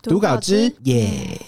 读稿之耶。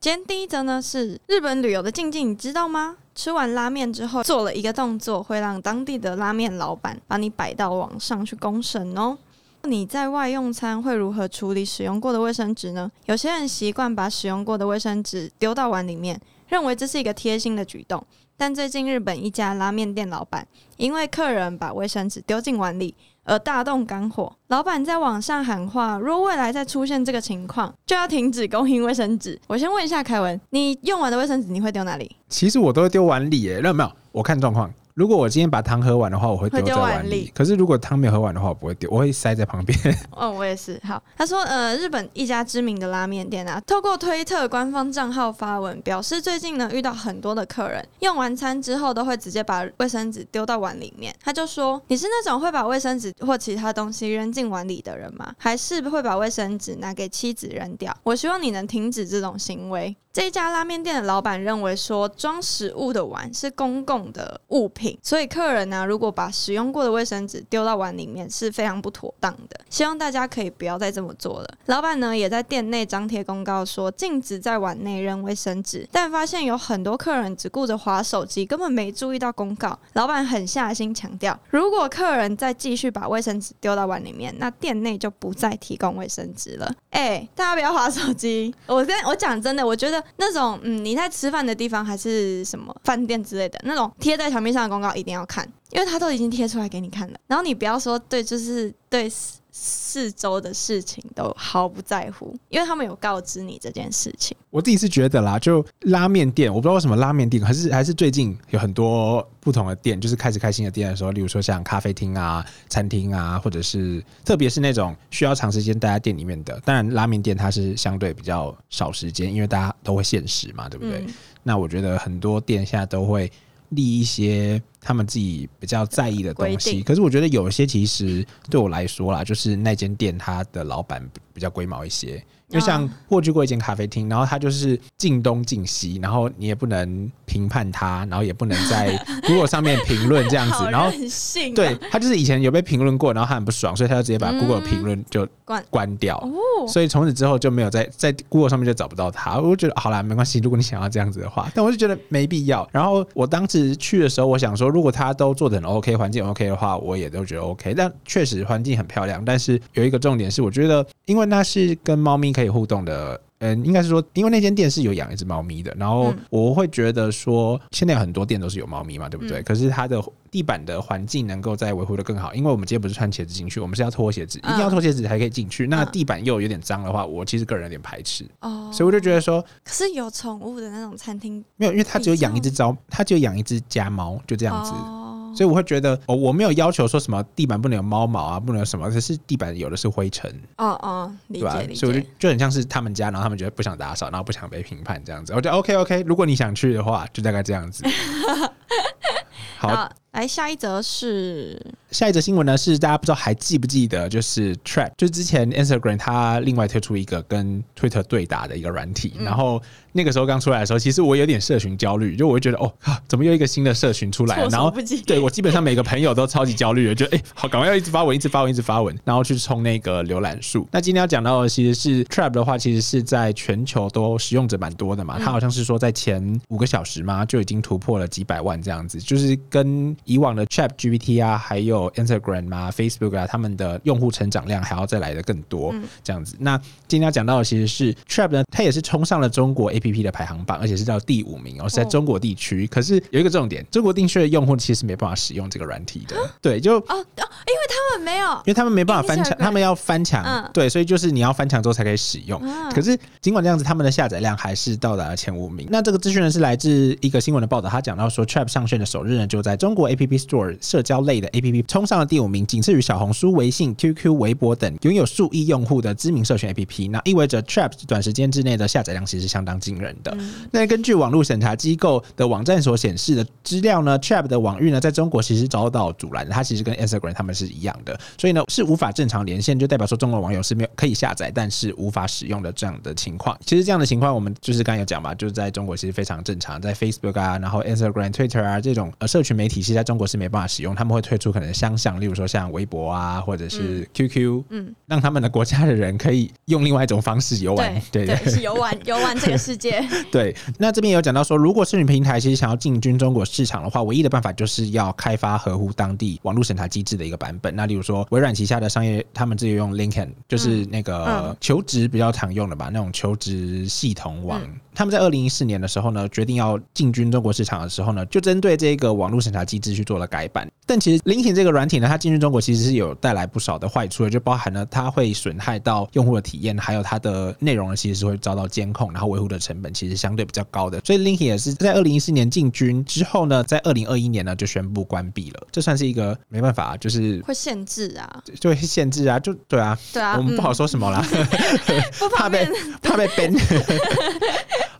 今天第一则呢是日本旅游的禁忌，你知道吗？吃完拉面之后做了一个动作，会让当地的拉面老板把你摆到网上去公审哦。你在外用餐会如何处理使用过的卫生纸呢？有些人习惯把使用过的卫生纸丢到碗里面，认为这是一个贴心的举动。但最近日本一家拉面店老板因为客人把卫生纸丢进碗里而大动肝火，老板在网上喊话：若未来再出现这个情况，就要停止供应卫生纸。我先问一下凯文，你用完的卫生纸你会丢哪里？其实我都会丢碗里耶，那没有？我看状况。如果我今天把汤喝完的话，我会丢在碗里。可是如果汤没有喝完的话，我不会丢，我会塞在旁边。哦，我也是。好，他说，呃，日本一家知名的拉面店啊，透过推特官方账号发文表示，最近呢遇到很多的客人用完餐之后都会直接把卫生纸丢到碗里面。他就说，你是那种会把卫生纸或其他东西扔进碗里的人吗？还是会把卫生纸拿给妻子扔掉？我希望你能停止这种行为。这一家拉面店的老板认为说，装食物的碗是公共的物品，所以客人呢、如果把使用过的卫生纸丢到碗里面是非常不妥当的。希望大家可以不要再这么做了。老板呢也在店内张贴公告说，禁止在碗内扔卫生纸，但发现有很多客人只顾着划手机，根本没注意到公告。老板很下心强调，如果客人再继续把卫生纸丢到碗里面，那店内就不再提供卫生纸了。哎、大家不要划手机。我跟我讲真的，我觉得那种嗯你在吃饭的地方还是什么饭店之类的那种贴在墙壁上的公告一定要看，因为他都已经贴出来给你看了。然后你不要说对，就是对四四周的事情都毫不在乎，因为他们有告知你这件事情。我自己是觉得啦，就拉面店，我不知道为什么拉面店，还是还是最近有很多不同的店，就是开始开新的店的时候，例如说像咖啡厅啊、餐厅啊，或者是特别是那种需要长时间待在店里面的。当然，拉面店它是相对比较少时间，因为大家都会限时嘛，对不对？嗯那我觉得很多店现在都会立一些他们自己比较在意的东西，可是我觉得有些其实对我来说啦，就是那间店它的老板比较龟毛一些。因为像啊我去过一间咖啡厅，然后它就是进东进西，然后你也不能评判它，然后也不能在 Google 上面评论这样子，然后对他就是以前有被评论过，然后他很不爽，所以他就直接把嗯 Google 评论就关关掉。哦，所以从此之后就没有在在 Google 上面就找不到他，我就觉得好啦，没关系，如果你想要这样子的话，但我就觉得没必要。然后我当时去的时候，我想说，如果他都做的很 OK，环境 OK 的话，我也都觉得 OK。但确实环境很漂亮，但是有一个重点是，我觉得因为那是跟猫咪可以互动的。嗯，应该是说，因为那间店是有养一只猫咪的，然后嗯我会觉得说，现在有很多店都是有猫咪嘛，对不对？嗯可是它的地板的环境能够再维护的更好，因为我们今天不是穿鞋子进去，我们是要脱鞋子，一定要脱鞋子才可以进去。那嗯地板又有点脏的话，我其实个人有点排斥，哦，所以我就觉得说，可是有宠物的那种餐厅没有，因为他只有养一只招，他只有养一只家猫，就这样子。哦所以我会觉得，哦，我没有要求说什么地板不能有猫毛啊，不能有什么，只是地板有的是灰尘，哦哦，理对吧、解所以我就。就很像是他们家，然后他们觉得不想打扫，然后不想被评判这样子。我觉得 OK OK，如果你想去的话，就大概这样子。好，来下一则是下一则新闻呢是大家不知道还记不记得，就是 Trap，就是之前 Instagram 它另外推出一个跟 Twitter 对打的一个软体，嗯然后那个时候刚出来的时候，其实我有点社群焦虑，就我会觉得哦，啊怎么又一个新的社群出来了？然后。对我基本上每个朋友都超级焦虑的，就哎、好，赶快要一直发文，一直发文，一直发文，然后去冲那个浏览数。那今天要讲到的其实是 Trap 的话，其实是在全球都使用者蛮多的嘛，它好像是说在前五个小时嘛就已经突破了几百万这样子，就是跟以往的 Chat GPT 啊，还有 Instagram 啊、Facebook 啊，他们的用户成长量还要再来的更多嗯这样子。那今天要讲到的其实是 Trap 呢，它也是冲上了中国 APP 的排行榜，而且是到第五名哦，是在哦中国地区。可是有一个重点，中国地区的用户其实没办法使用这个软体的，对，就哦哦，因为他们没有因为他们没办法翻墙，他们要翻墙，嗯对，所以就是你要翻墙之后才可以使用。啊可是尽管这样子，他们的下载量还是到达了前五名。那这个资讯呢是来自一个新闻的报道，他讲到说，Trap 上线的首日呢，就在中国 App Store 社交类的 App 冲上了第五名，仅次于小红书、微信、QQ、微博等拥有数亿用户的知名社群 App。那意味着 Trap 短时间之内的下载量其实是相当惊人的。嗯那根据网络审查机构的网站所显示的资料呢，Trap 的网域呢在中国其实遭到阻拦，它其实跟 Instagram 他们是一样的，所以呢是无法正常连线，就代表说中国网友是没有可以下载，但是无法使用的这样的情况。其实这样的情况我们就是刚才有讲嘛，就是在中国其实非常正常，在 Facebook 啊，然后 Instagram、Twitter 啊这种呃社群媒体，其实在中国是没办法使用，他们会推出可能相像，例如说像微博啊，或者是 QQ，嗯，让他们的国家的人可以用另外一种方式游玩。对 对，是游玩游玩这个世界。对，那这边有讲到说，如果是你平台其实想要进军中国市场的话，唯一的办法就是要开发合乎当地网络审查机制的一个版本。那例如说微软旗下的商业，他们自己用 LinkedIn，就是那个求职比较常用的吧，那种求职系统网。他们在二零一四年的时候呢，决定要进军中国市场的时候呢，就针对这个网络审查机制去做了改版。但其实 LinkedIn 这个软体呢，它进军中国其实是有带来不少的坏处的，就包含了它会损害到用户的体验，还有它的内容呢，其实是会遭到监控，然后维护的成本其实相对比较高的。所以 LinkedIn 也是在二零一四年进军之后呢，在二零二一年呢就宣布关闭了。这算是一个没办法，就是会限制啊，就会限制啊，就对啊，对啊，我们不好说什么啦，怕被怕被 ban。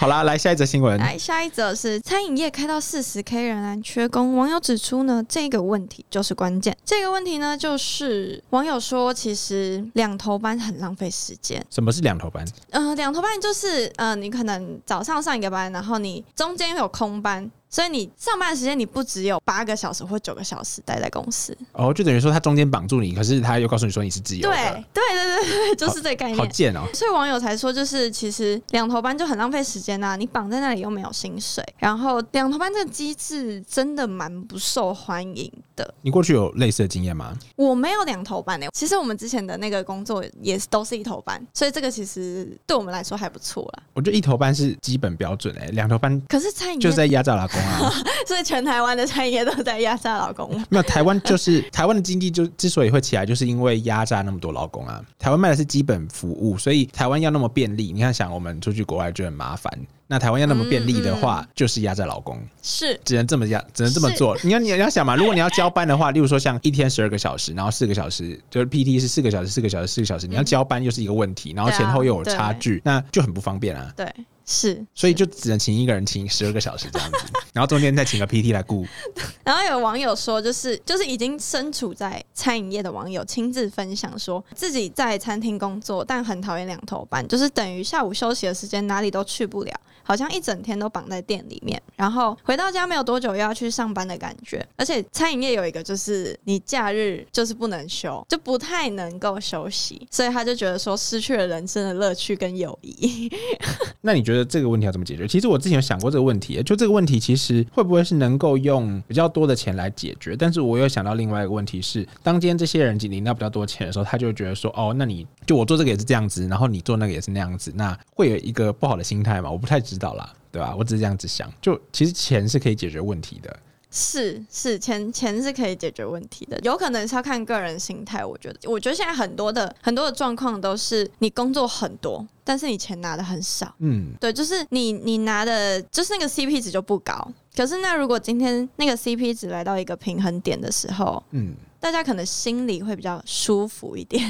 好啦，来下一则新闻。来下一则是餐饮业开到四十 K 仍然缺工，网友指出呢，这个问题就是关键。这个问题呢，就是网友说，其实两头班很浪费时间。什么是两头班？呃，两头班就是呃，你可能早上上一个班，然后你中间有空班。所以你上班时间你不只有八个小时或九个小时待在公司哦，就等于说他中间绑住你，可是他又告诉你说你是自由的。对对对对，就是这个概念。好贱哦！所以网友才说，就是其实两头班就很浪费时间呐，你绑在那里又没有薪水，然后两头班这个机制真的蛮不受欢迎的。你过去有类似的经验吗？我没有两头班诶，其实我们之前的那个工作也是都是一头班，所以这个其实对我们来说还不错啦。我觉得一头班是基本标准诶，两头班可是餐饮就是在压榨老公啊。所以全台湾的餐饮业都在压榨老公。没有台湾就是 台湾的经济就之所以会起来，就是因为压榨那么多老公啊。台湾卖的是基本服务，所以台湾要那么便利。你看，想我们出去国外就很麻烦。那台湾要那么便利的话，就是压榨老公，是只能这么压，只能这么做。你要你要想嘛，如果你要交班的话，例如说像一天十二个小时，然后四个小时就是 PT 是四个小时，四个小时，四个小时，你要交班又是一个问题，然后前后又有差距，那就很不方便啊。对。是，所以就只能请一个人请十二个小时这样子，然后中间再请个 PT 来顾。然后有网友说，就是就是已经身处在餐饮业的网友亲自分享说，自己在餐厅工作，但很讨厌两头班，就是等于下午休息的时间哪里都去不了。好像一整天都绑在店里面，然后回到家没有多久又要去上班的感觉。而且餐饮业有一个就是你假日就是不能休，就不太能够休息，所以他就觉得说失去了人生的乐趣跟友谊。那你觉得这个问题要怎么解决？其实我之前有想过这个问题，就这个问题其实会不会是能够用比较多的钱来解决？但是我又想到另外一个问题是，当今天这些人领到比较多钱的时候，他就觉得说，哦，那你就我做这个也是这样子，然后你做那个也是那样子，那会有一个不好的心态嘛？我不太知道啦，对吧？我只是这样子想，就其实钱是可以解决问题的。是是，钱钱是可以解决问题的，有可能是要看个人心态。我觉得，我觉得现在很多的很多的状况都是你工作很多，但是你钱拿的很少。嗯，对，就是你你拿的，就是那个 CP 值就不高。可是那如果今天那个 CP 值来到一个平衡点的时候，嗯。大家可能心里会比较舒服一点。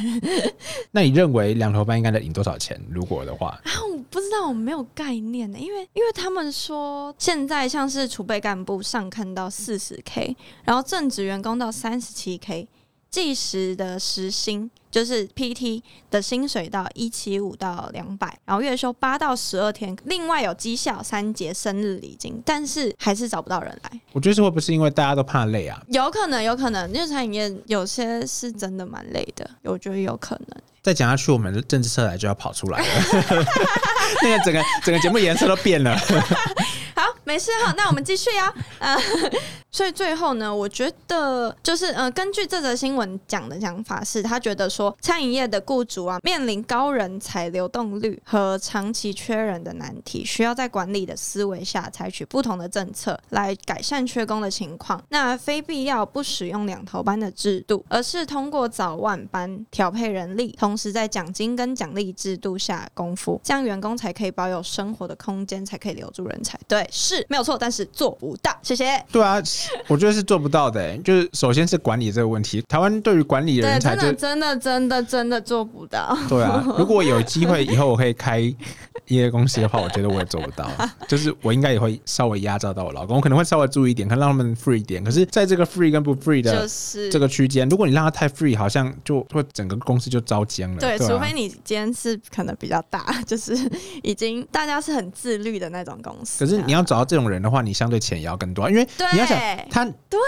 那你认为两头班应该能赢多少钱？如果的话啊，我不知道，我没有概念呢。因为因为他们说现在像是储备干部上看到四十 K，然后正职员工到三十七 K。计时的时薪就是 PT 的薪水到一七五到两百，然后月休八到十二天，另外有绩效三节生日礼金，但是还是找不到人来。我觉得是会不是因为大家都怕累啊？有可能，有可能，因为餐饮业有些是真的蛮累的，我觉得有可能。再讲下去，我们的政治色彩就要跑出来了，那个整个整个节目颜色都变了。好，没事哈，那我们继续啊。呃，所以最后呢，我觉得就是呃，根据这则新闻讲的讲法是，他觉得说餐饮业的雇主啊，面临高人才流动率和长期缺人的难题，需要在管理的思维下采取不同的政策来改善缺工的情况。那非必要不使用两头班的制度，而是通过早晚班调配人力，同时在奖金跟奖励制度下功夫，这样员工才可以保有生活的空间，才可以留住人才。对。是没有错，但是做不到。谢谢。对啊，我觉得是做不到的。就是首先是管理这个问题，台湾对于管理人才，真的真的真的真的做不到。对啊，如果有机会以后我可以开一些公司的话，我觉得我也做不到。就是我应该也会稍微压榨到我老公，我可能会稍微注意一点，可能让他们 free 一点。可是在这个 free 跟不 free 的这个区间，如果你让他太 free，好像就会整个公司就遭僵了。对，除非你今天是可能比较大，就是已经大家是很自律的那种公司。可是你要。找到这种人的话，你相对钱也要更多，因为你要想他对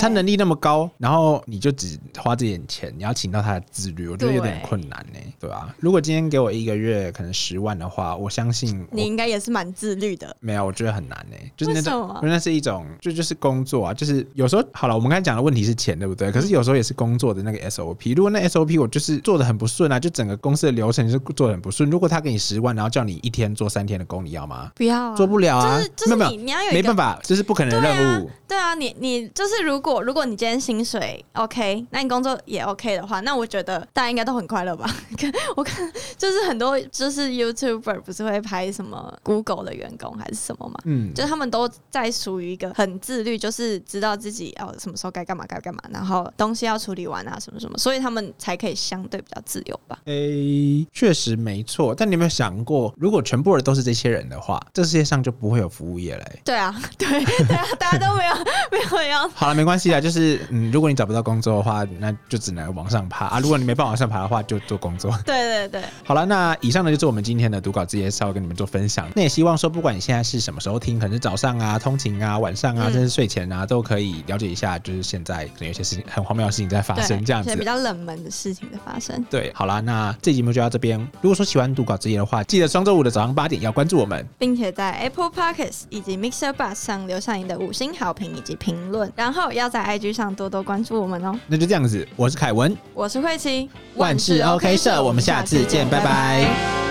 他能力那么高，然后你就只花这点钱，你要请到他的自律，我觉得有点困难呢、对吧、如果今天给我一个月可能十万的话，我相信我你应该也是蛮自律的。没有，我觉得很难呢、就是那那是一种，就就是工作啊，就是有时候好了，我们刚才讲的问题是钱，对不对？嗯可是有时候也是工作的那个 SOP，如果那 SOP 我就是做的很不顺啊，就整个公司的流程就是做的很不顺。如果他给你十万，然后叫你一天做三天的工，你要吗？不要、啊，做不了啊就是，就是没有，你你要有没办法，这是不可能的任务。对啊，你你就是如果如果你今天薪水 OK，那你工作也 OK 的话，那我觉得大家应该都很快乐吧？我看就是很多就是 YouTuber 不是会拍什么 Google 的员工还是什么嘛？嗯，就是他们都在属于一个很自律，就是知道自己要什么时候该干嘛该干嘛，然后东西要处理完啊什么什么，所以他们才可以相对比较自由吧。诶，确实没错。但你有没有想过，如果全部人都是这些人的话，这世界上就不会有服务业嘞？对啊，对对啊，大家都没好了，没关系啦，就是嗯，如果你找不到工作的话，那就只能往上爬啊。如果你没办法往上爬的话，就做工作。对对对，好了，那以上呢就是我们今天的读稿之夜，稍微跟你们做分享。那也希望说，不管你现在是什么时候听，可能是早上啊、通勤啊、晚上啊，嗯甚至睡前啊，都可以了解一下，就是现在可能有些事情很荒谬的事情在发生，这样子比。较冷门的事情的发生。对，好啦，那这节目就到这边。如果说喜欢读稿之夜的话，记得双周五的早上八点要关注我们。并且在 Apple Podcasts 以及 Mixer Bus 上留下你的五星好评以及评论，然后要在 IG 上多多关注我们哦。那就这样子，我是凯文，我是慧琪，万事 OK 社，我们下次见，拜拜